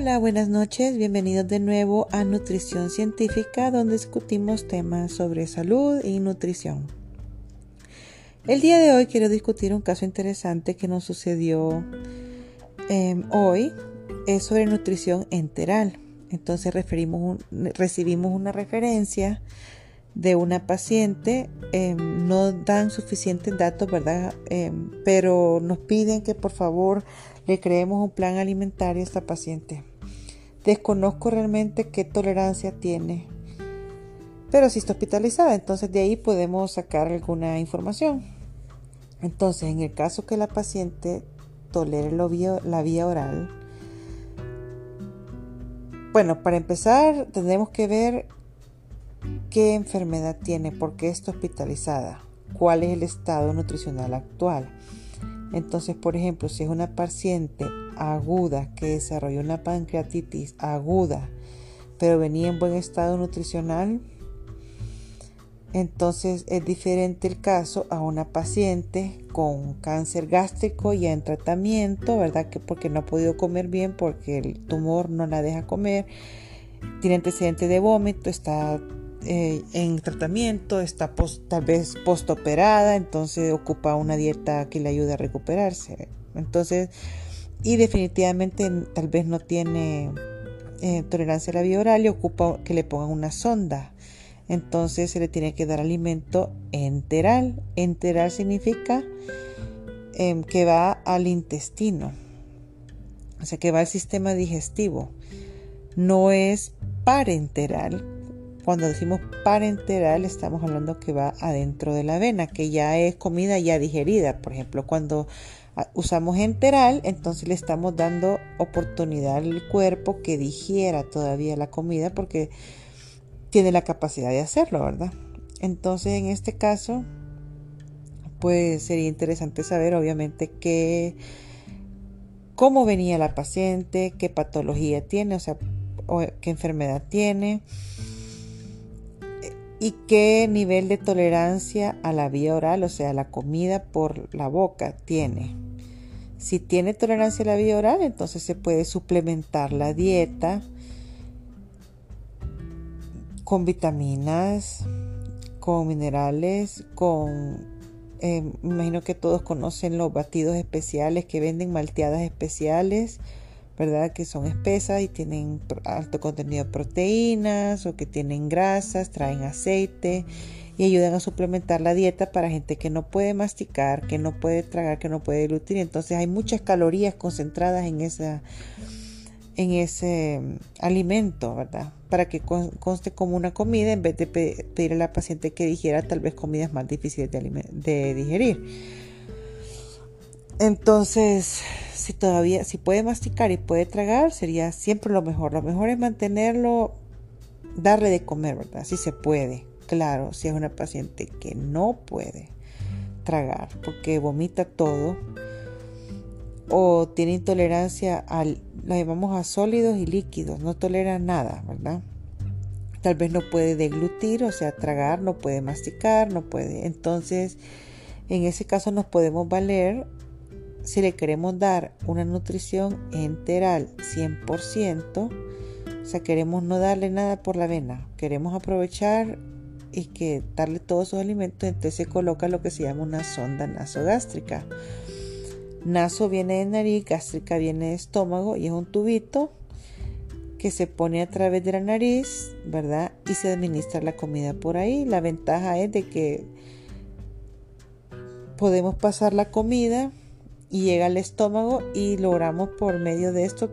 Hola, buenas noches, bienvenidos de nuevo a Nutrición Científica, donde discutimos temas sobre salud y nutrición. El día de hoy quiero discutir un caso interesante que nos sucedió em, hoy, es sobre nutrición enteral. Entonces recibimos una referencia de una paciente, em, no dan suficientes datos, ¿verdad? Em, pero nos piden que por favor le creemos un plan alimentario a esta paciente. Desconozco realmente qué tolerancia tiene, pero si está hospitalizada, entonces de ahí podemos sacar alguna información. Entonces, en el caso que la paciente tolere la vía oral, bueno, para empezar tenemos que ver qué enfermedad tiene, por qué está hospitalizada, cuál es el estado nutricional actual. Entonces, por ejemplo, si es una paciente aguda que desarrolló una pancreatitis aguda, pero venía en buen estado nutricional, entonces es diferente el caso a una paciente con cáncer gástrico ya en tratamiento, ¿verdad? Que porque no ha podido comer bien, porque el tumor no la deja comer, tiene antecedentes de vómito, está eh, en tratamiento, está tal vez postoperada, entonces ocupa una dieta que le ayude a recuperarse. Entonces, y definitivamente tal vez no tiene eh, tolerancia a la vía oral y ocupa que le pongan una sonda. Entonces se le tiene que dar alimento enteral. Enteral significa em, que va al intestino, o sea que va al sistema digestivo. No es parenteral, cuando decimos parenteral estamos hablando que va adentro de la vena, que ya es comida ya digerida. Por ejemplo, cuando ah, usamos enteral, entonces le estamos dando oportunidad al cuerpo que digiera todavía la comida porque tiene la capacidad de hacerlo, ¿verdad? Entonces, en este caso, pues sería interesante saber, obviamente, qué, cómo venía la paciente, qué patología tiene, o sea, qué enfermedad tiene y qué nivel de tolerancia a la vía oral, o sea, la comida por la boca tiene. Si tiene tolerancia a la vía oral, entonces se puede suplementar la dieta con vitaminas, con minerales, con... Eh, imagino que todos conocen los batidos especiales que venden malteadas especiales ¿verdad? Que son espesas y tienen alto contenido de proteínas o que tienen grasas, traen aceite y ayudan a suplementar la dieta para gente que no puede masticar, que no puede tragar, que no puede dilutir. Entonces hay muchas calorías concentradas en esa en ese mm, alimento, ¿verdad? Para que conste como una comida en vez de pedir a la paciente que digiera tal vez comidas más difíciles de, de digerir. Entonces, si todavía, si puede masticar y puede tragar, sería siempre lo mejor. Lo mejor es mantenerlo, darle de comer, ¿verdad? Si se puede. Claro, si es una paciente que no puede tragar porque vomita todo o tiene intolerancia al, lo llamamos a sólidos y líquidos, no tolera nada, ¿verdad? Tal vez no puede deglutir, o sea, tragar, no puede masticar, no puede. Entonces, en ese caso nos podemos valer si le queremos dar una nutrición enteral 100%, o sea, queremos no darle nada por la vena, queremos aprovechar y que darle todos sus alimentos, entonces se coloca lo que se llama una sonda nasogástrica. Naso viene de nariz, gástrica viene de estómago y es un tubito que se pone a través de la nariz, ¿verdad? Y se administra la comida por ahí. La ventaja es de que podemos pasar la comida y llega al estómago y logramos por medio de esto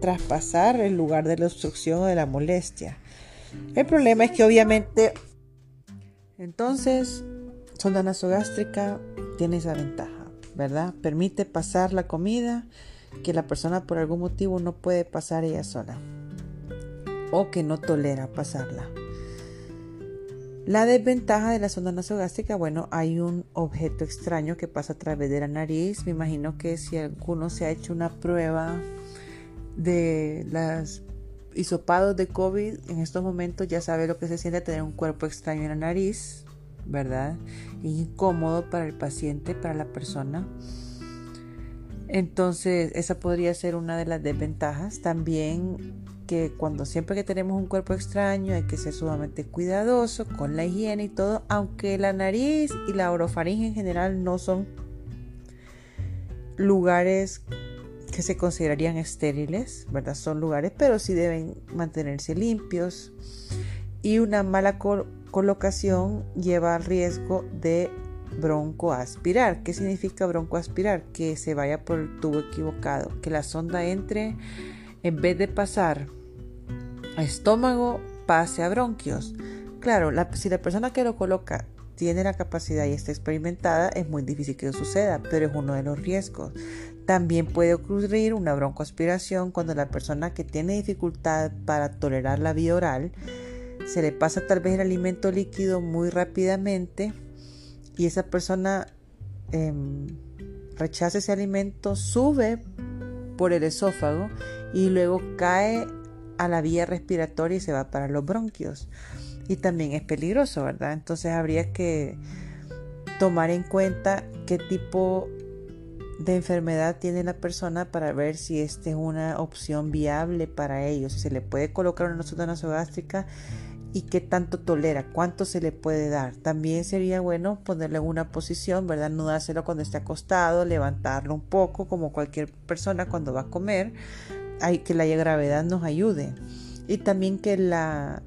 traspasar el lugar de la obstrucción o de la molestia. El problema es que obviamente entonces sonda nasogástrica tiene esa ventaja, ¿verdad? Permite pasar la comida que la persona por algún motivo no puede pasar ella sola o que no tolera pasarla. La desventaja de la sonda nasogástrica, bueno, hay un objeto extraño que pasa a través de la nariz. Me imagino que si alguno se ha hecho una prueba de las hisopados de COVID, en estos momentos ya sabe lo que se siente tener un cuerpo extraño en la nariz, ¿verdad? Incómodo para el paciente, para la persona. Entonces, esa podría ser una de las desventajas. También que cuando siempre que tenemos un cuerpo extraño hay que ser sumamente cuidadoso con la higiene y todo, aunque la nariz y la orofaringe en general no son lugares que se considerarían estériles, ¿verdad? Son lugares, pero sí deben mantenerse limpios. Y una mala colocación lleva al riesgo de broncoaspirar. ¿Qué significa broncoaspirar? Que se vaya por el tubo equivocado, que la sonda entre, en vez de pasar estómago, pase a bronquios. Claro, si la persona que lo coloca tiene la capacidad y está experimentada, es muy difícil que eso suceda, pero es uno de los riesgos. También puede ocurrir una broncoaspiración cuando la persona que tiene dificultad para tolerar la vía oral se le pasa tal vez el alimento líquido muy rápidamente y esa persona em, rechaza ese alimento, sube por el esófago y luego cae a la vía respiratoria y se va para los bronquios. Y también es peligroso, ¿verdad? Entonces habría que tomar en cuenta qué tipo de enfermedad tiene la persona para ver si esta es una opción viable para ellos. Si se le puede colocar una sonda nasogástrica y qué tanto tolera, cuánto se le puede dar. También sería bueno ponerle en una posición, ¿verdad? No dárselo cuando esté acostado, levantarlo un poco, como cualquier persona cuando va a comer. Que la gravedad nos ayude. Y también que, la,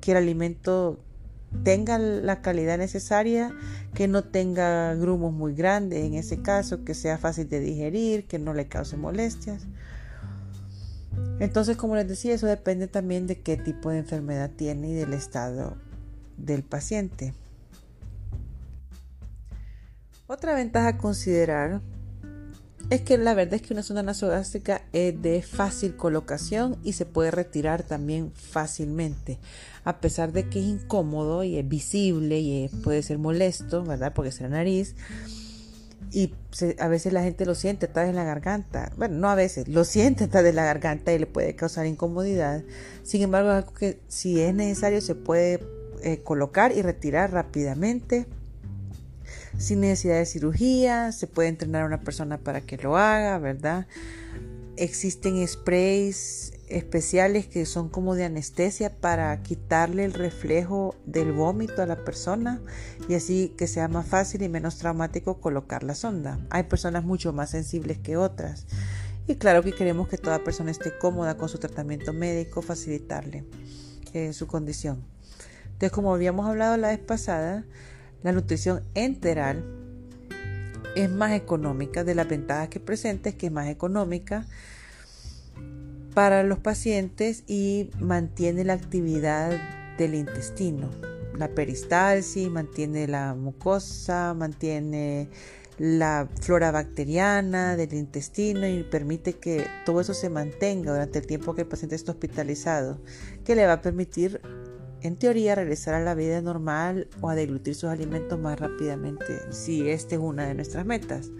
que el alimento tenga la calidad necesaria, que no tenga grumos muy grandes en ese caso, que sea fácil de digerir, que no le cause molestias. Entonces, como les decía, eso depende también de qué tipo de enfermedad tiene y del estado del paciente. Otra ventaja a considerar es que la verdad es que una sonda nasogástrica es de fácil colocación y se puede retirar también fácilmente. A pesar de que es incómodo y es visible y puede ser molesto, ¿verdad? Porque es la nariz y a veces la gente lo siente atrás de la garganta. Bueno, no a veces, lo siente atrás de la garganta y le puede causar incomodidad. Sin embargo, es algo que si es necesario se puede eh, colocar y retirar rápidamente. Sin necesidad de cirugía, se puede entrenar a una persona para que lo haga, ¿verdad? Existen sprays especiales que son como de anestesia para quitarle el reflejo del vómito a la persona y así que sea más fácil y menos traumático colocar la sonda. Hay personas mucho más sensibles que otras y claro que queremos que toda persona esté cómoda con su tratamiento médico, facilitarle eh, su condición. Entonces, como habíamos hablado la vez pasada, la nutrición enteral es más económica, de las ventajas que presenta es que es más económica, para los pacientes y mantiene la actividad del intestino. La peristalsis, mantiene la mucosa, mantiene la flora bacteriana del intestino y permite que todo eso se mantenga durante el tiempo que el paciente está hospitalizado, que le va a permitir, en teoría, regresar a la vida normal o a deglutir sus alimentos más rápidamente, si esta es una de nuestras metas.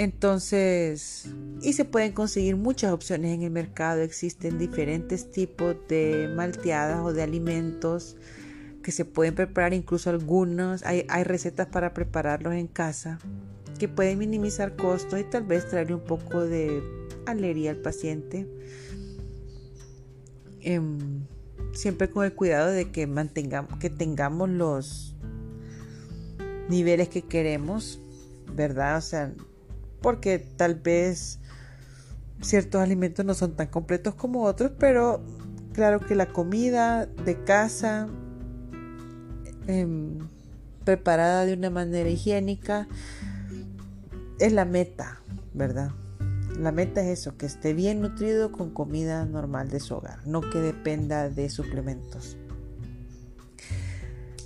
Entonces, y se pueden conseguir muchas opciones en el mercado. Existen diferentes tipos de malteadas o de alimentos que se pueden preparar, incluso algunos. Hay, recetas para prepararlos en casa que pueden minimizar costos y tal vez traerle un poco de alegría al paciente. Em, siempre con el cuidado de que mantengamos, que tengamos los niveles que queremos, ¿verdad? O sea, porque tal vez ciertos alimentos no son tan completos como otros, pero claro que la comida de casa em, preparada de una manera higiénica es la meta, ¿verdad? La meta es eso, que esté bien nutrido con comida normal de su hogar, no que dependa de suplementos.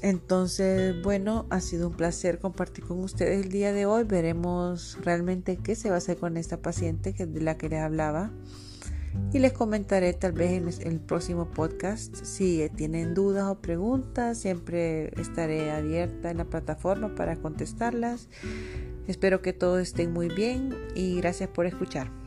Entonces, bueno, ha sido un placer compartir con ustedes el día de hoy. Veremos realmente qué se va a hacer con esta paciente que de la que les hablaba. Y les comentaré tal vez en el próximo podcast. Si tienen dudas o preguntas, siempre estaré abierta en la plataforma para contestarlas. Espero que todos estén muy bien y gracias por escuchar.